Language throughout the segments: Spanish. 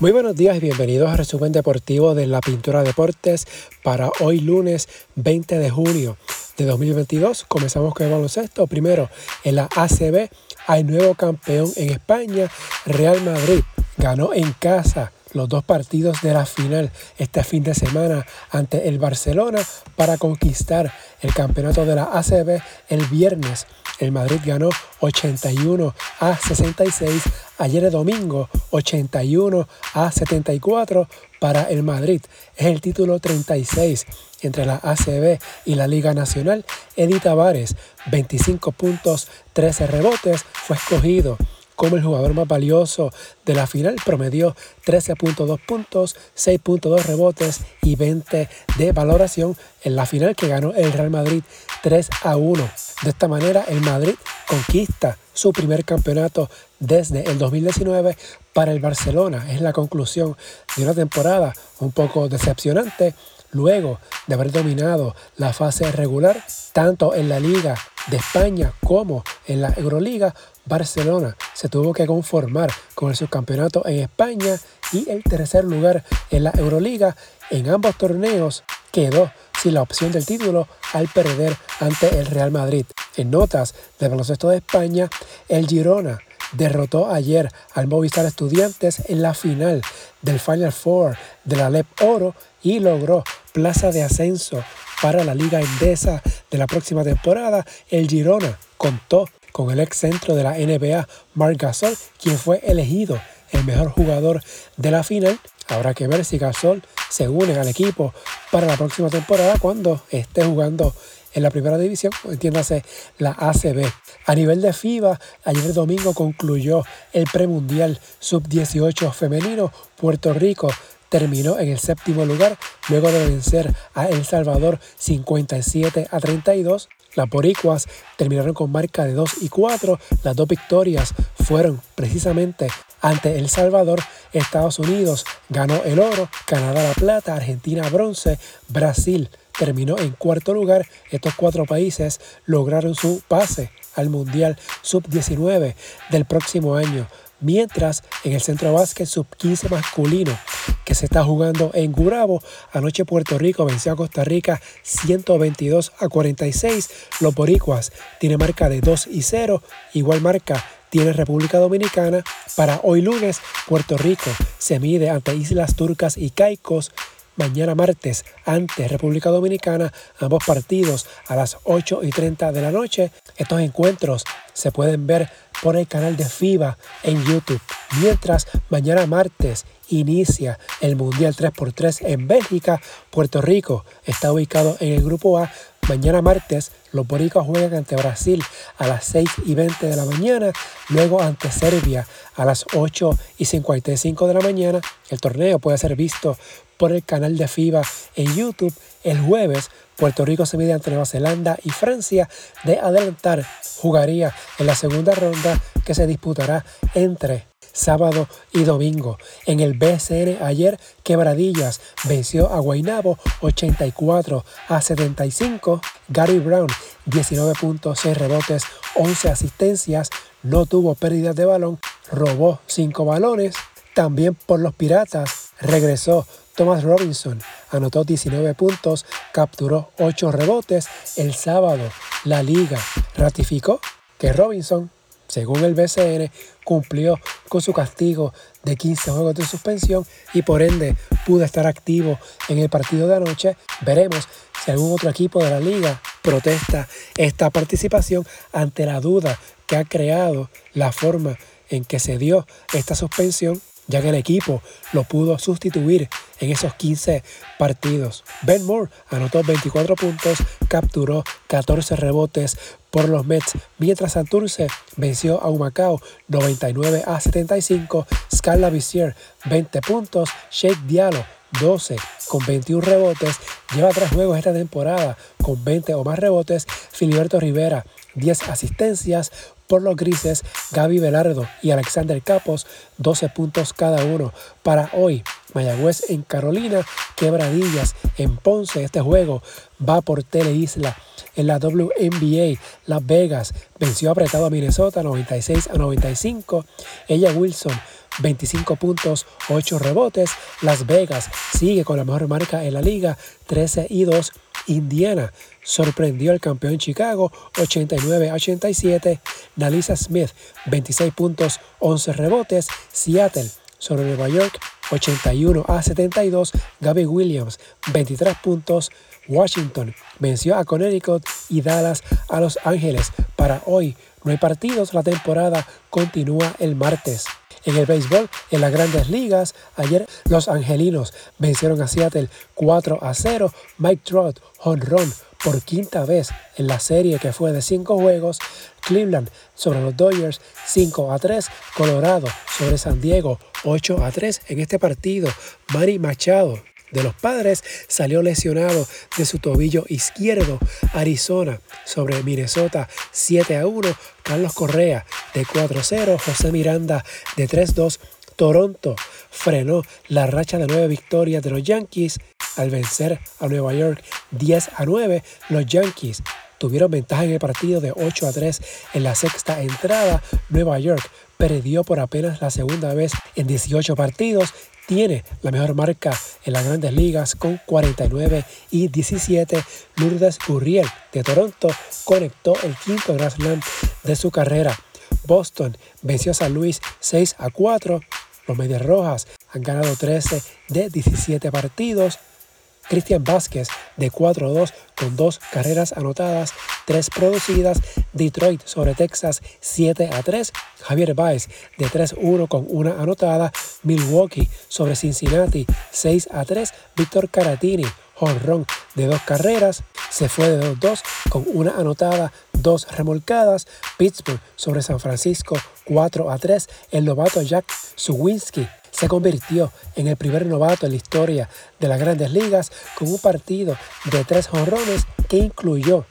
Muy buenos días y bienvenidos a Resumen Deportivo de la Pintura Deportes para hoy lunes 20 de junio de 2022. Comenzamos con el baloncesto. Primero, en la ACB hay nuevo campeón en España, Real Madrid. Ganó en casa los dos partidos de la final este fin de semana ante el Barcelona para conquistar el campeonato de la ACB el viernes. El Madrid ganó 81 a 66. Ayer domingo 81 a 74 para el Madrid. Es el título 36 entre la ACB y la Liga Nacional. Eddie Tavares, 25 puntos, 13 rebotes, fue escogido como el jugador más valioso de la final. Promedió 13.2 puntos, 6.2 rebotes y 20 de valoración en la final que ganó el Real Madrid 3 a 1. De esta manera, el Madrid conquista su primer campeonato desde el 2019 para el Barcelona. Es la conclusión de una temporada un poco decepcionante luego de haber dominado la fase regular tanto en la Liga de España como en la Euroliga, Barcelona se tuvo que conformar con el subcampeonato en España y el tercer lugar en la Euroliga. En ambos torneos quedó sin la opción del título al perder ante el Real Madrid. En notas de baloncesto de España, el Girona derrotó ayer al Movistar Estudiantes en la final del Final Four de la LEP Oro y logró plaza de ascenso para la Liga Endesa de la próxima temporada. El Girona contó con el ex centro de la NBA, Marc Gasol, quien fue elegido el mejor jugador de la final. Habrá que ver si Gasol se une al equipo para la próxima temporada cuando esté jugando en la primera división, entiéndase la ACB. A nivel de FIBA, ayer domingo concluyó el premundial sub-18 femenino. Puerto Rico terminó en el séptimo lugar luego de vencer a El Salvador 57 a 32. Las boricuas terminaron con marca de 2 y 4. Las dos victorias fueron precisamente ante El Salvador. Estados Unidos ganó el oro, Canadá la plata, Argentina bronce, Brasil terminó en cuarto lugar. Estos cuatro países lograron su pase al Mundial Sub-19 del próximo año. Mientras en el centro básquet sub-15 masculino que se está jugando en Gurabo, anoche Puerto Rico venció a Costa Rica 122 a 46. Los boricuas tienen marca de 2 y 0, igual marca tiene República Dominicana. Para hoy lunes, Puerto Rico se mide ante Islas Turcas y Caicos mañana martes ante República Dominicana, ambos partidos a las 8 y 30 de la noche. Estos encuentros se pueden ver por el canal de FIBA en YouTube. Mientras mañana martes inicia el Mundial 3x3 en Bélgica, Puerto Rico está ubicado en el grupo A. Mañana martes los boricos juegan ante Brasil a las 6 y 20 de la mañana, luego ante Serbia a las 8 y 55 de la mañana. El torneo puede ser visto por el canal de FIBA en YouTube. El jueves, Puerto Rico se mide ante Nueva Zelanda y Francia. De adelantar, jugaría en la segunda ronda que se disputará entre sábado y domingo. En el BCN ayer, Quebradillas venció a Guaynabo 84 a 75. Gary Brown, 19.6 rebotes, 11 asistencias, no tuvo pérdidas de balón, robó 5 balones. También por los Piratas regresó Thomas Robinson anotó 19 puntos, capturó 8 rebotes. El sábado, la liga ratificó que Robinson, según el BCN, cumplió con su castigo de 15 juegos de suspensión y por ende pudo estar activo en el partido de anoche. Veremos si algún otro equipo de la liga protesta esta participación ante la duda que ha creado la forma en que se dio esta suspensión ya que el equipo lo pudo sustituir en esos 15 partidos. Ben Moore anotó 24 puntos, capturó 14 rebotes por los Mets, mientras Santurce venció a Humacao 99 a 75, Scarla Vizier 20 puntos, Shake Diallo 12 con 21 rebotes, lleva tres juegos esta temporada con 20 o más rebotes, Filiberto Rivera 10 asistencias, por los grises, Gaby Velardo y Alexander Capos, 12 puntos cada uno. Para hoy, Mayagüez en Carolina, Quebradillas en Ponce. Este juego va por Teleisla. En la WNBA, Las Vegas venció apretado a Minnesota 96 a 95. Ella Wilson 25 puntos, 8 rebotes. Las Vegas sigue con la mejor marca en la liga, 13 y 2. Indiana sorprendió al campeón Chicago 89-87. Nalisa Smith 26 puntos, 11 rebotes. Seattle sobre Nueva York 81 a 72. Gabby Williams 23 puntos. Washington venció a Connecticut y Dallas a Los Ángeles. Para hoy no hay partidos, la temporada continúa el martes. En el béisbol, en las grandes ligas, ayer los angelinos vencieron a Seattle 4 a 0. Mike Trout, honrón por quinta vez en la serie que fue de 5 juegos. Cleveland sobre los Dodgers 5 a 3. Colorado sobre San Diego 8 a 3. En este partido, Manny Machado de los padres salió lesionado de su tobillo izquierdo. Arizona sobre Minnesota 7 a 1. Carlos Correa de 4 a 0. José Miranda de 3 a 2. Toronto frenó la racha de nueve victorias de los Yankees al vencer a Nueva York 10 a 9. Los Yankees tuvieron ventaja en el partido de 8 a 3 en la sexta entrada. Nueva York perdió por apenas la segunda vez en 18 partidos tiene la mejor marca en las grandes ligas con 49 y 17. Lourdes Gurriel de Toronto conectó el quinto Grand Slam de su carrera. Boston venció a San Luis 6 a 4. Los Medias Rojas han ganado 13 de 17 partidos. Cristian Vázquez de 4-2 con dos carreras anotadas, tres producidas. Detroit sobre Texas 7-3. Javier Baez de 3-1 con una anotada. Milwaukee sobre Cincinnati 6-3. Víctor Caratini, honrón de dos carreras. Se fue de 2-2 con una anotada, dos remolcadas. Pittsburgh sobre San Francisco 4 3. El novato Jack Suwinski se convirtió en el primer novato en la historia de las grandes ligas con un partido de tres jonrones que incluyó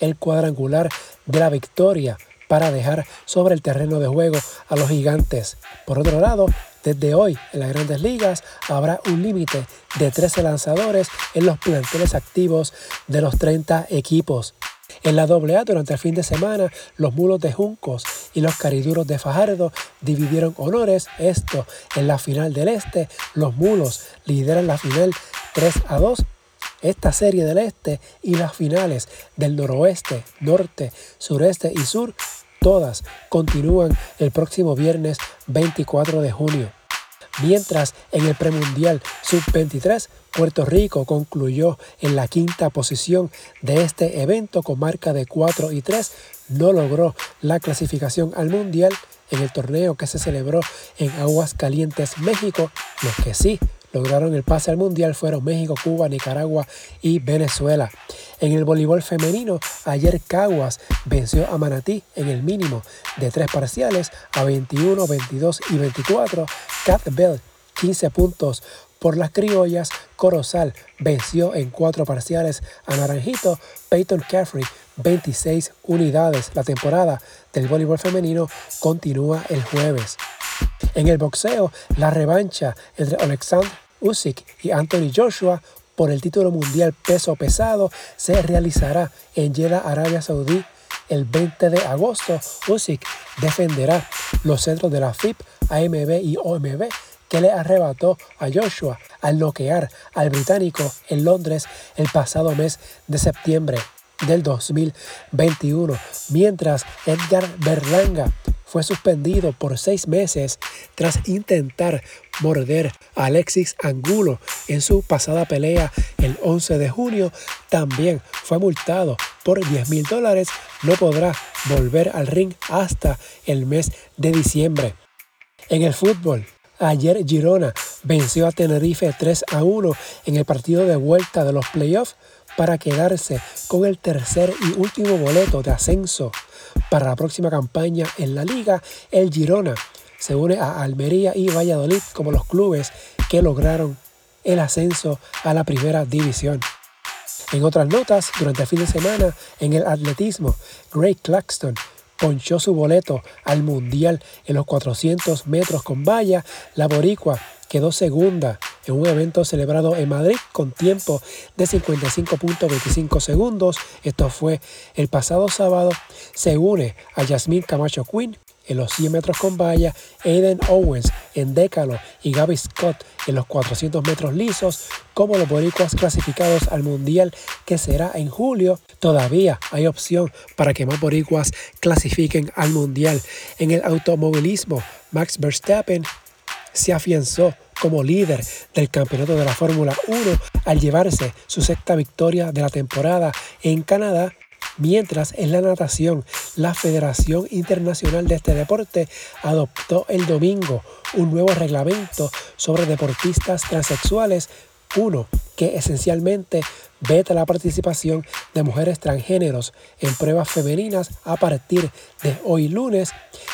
el cuadrangular de la victoria para dejar sobre el terreno de juego a los gigantes. Por otro lado, desde hoy en las grandes ligas habrá un límite de 13 lanzadores en los planteles activos de los 30 equipos. En la AA durante el fin de semana, los mulos de Juncos y los cariduros de Fajardo dividieron honores. Esto en la final del Este, los mulos lideran la final 3 a 2 esta serie del este y las finales del noroeste, norte, sureste y sur, todas continúan el próximo viernes 24 de junio. Mientras en el premundial sub-23, Puerto Rico concluyó en la quinta posición de este evento con marca de 4 y 3, no logró la clasificación al mundial en el torneo que se celebró en Aguas Calientes, México. Los que sí lograron el pase al mundial fueron México, Cuba, Nicaragua y Venezuela. En el voleibol femenino, ayer Caguas venció a Manatí en el mínimo de tres parciales a 21, 22 y 24. Cat Bell 15 puntos por las criollas. Corozal venció en cuatro parciales a Naranjito. Peyton Caffrey 26 unidades. La temporada del voleibol femenino continúa el jueves. En el boxeo, la revancha entre Alexander Usyk y Anthony Joshua por el título mundial peso pesado se realizará en Jeddah, Arabia Saudí el 20 de agosto. Usyk defenderá los centros de la FIP, AMB y OMB que le arrebató a Joshua al noquear al británico en Londres el pasado mes de septiembre del 2021, mientras Edgar Berlanga fue suspendido por seis meses tras intentar morder a Alexis Angulo en su pasada pelea el 11 de junio. También fue multado por 10 mil dólares. No podrá volver al ring hasta el mes de diciembre. En el fútbol, ayer Girona venció a Tenerife 3 a 1 en el partido de vuelta de los playoffs para quedarse con el tercer y último boleto de ascenso para la próxima campaña en la liga. El Girona se une a Almería y Valladolid como los clubes que lograron el ascenso a la primera división. En otras notas, durante el fin de semana, en el atletismo, Gray Claxton ponchó su boleto al Mundial en los 400 metros con valla. La boricua quedó segunda en un evento celebrado en Madrid con tiempo de 55.25 segundos. Esto fue el pasado sábado. Se une a Yasmin Camacho Quinn en los 100 metros con valla, Aiden Owens en décalo y Gaby Scott en los 400 metros lisos como los boricuas clasificados al mundial que será en julio. Todavía hay opción para que más boricuas clasifiquen al mundial. En el automovilismo, Max Verstappen se afianzó como líder del campeonato de la Fórmula 1 al llevarse su sexta victoria de la temporada en Canadá Mientras en la natación, la Federación Internacional de este deporte adoptó el domingo un nuevo reglamento sobre deportistas transexuales, uno que esencialmente veta la participación de mujeres transgéneros en pruebas femeninas a partir de hoy lunes.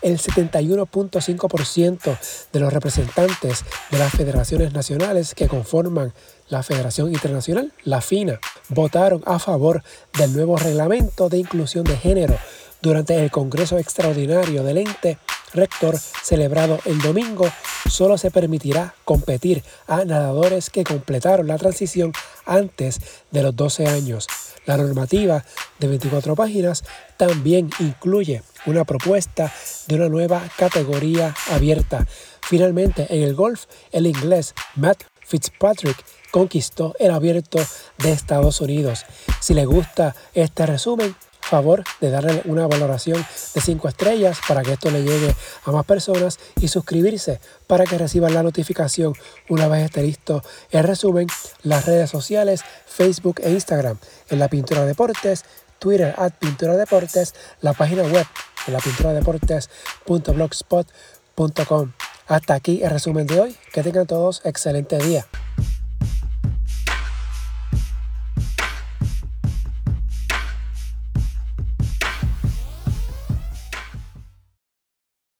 El 71.5% de los representantes de las federaciones nacionales que conforman la Federación Internacional, la FINA, votaron a favor del nuevo reglamento de inclusión de género durante el Congreso Extraordinario del ente rector celebrado el domingo, solo se permitirá competir a nadadores que completaron la transición antes de los 12 años. La normativa de 24 páginas también incluye una propuesta de una nueva categoría abierta. Finalmente, en el golf, el inglés Matt Fitzpatrick conquistó el abierto de Estados Unidos. Si le gusta este resumen, favor de darle una valoración de 5 estrellas para que esto le llegue a más personas y suscribirse para que reciban la notificación una vez esté listo el resumen, las redes sociales, Facebook e Instagram en la Pintura Deportes, Twitter at Pintura Deportes, la página web en la pintura deportes.blogspot.com. Hasta aquí el resumen de hoy. Que tengan todos excelente día.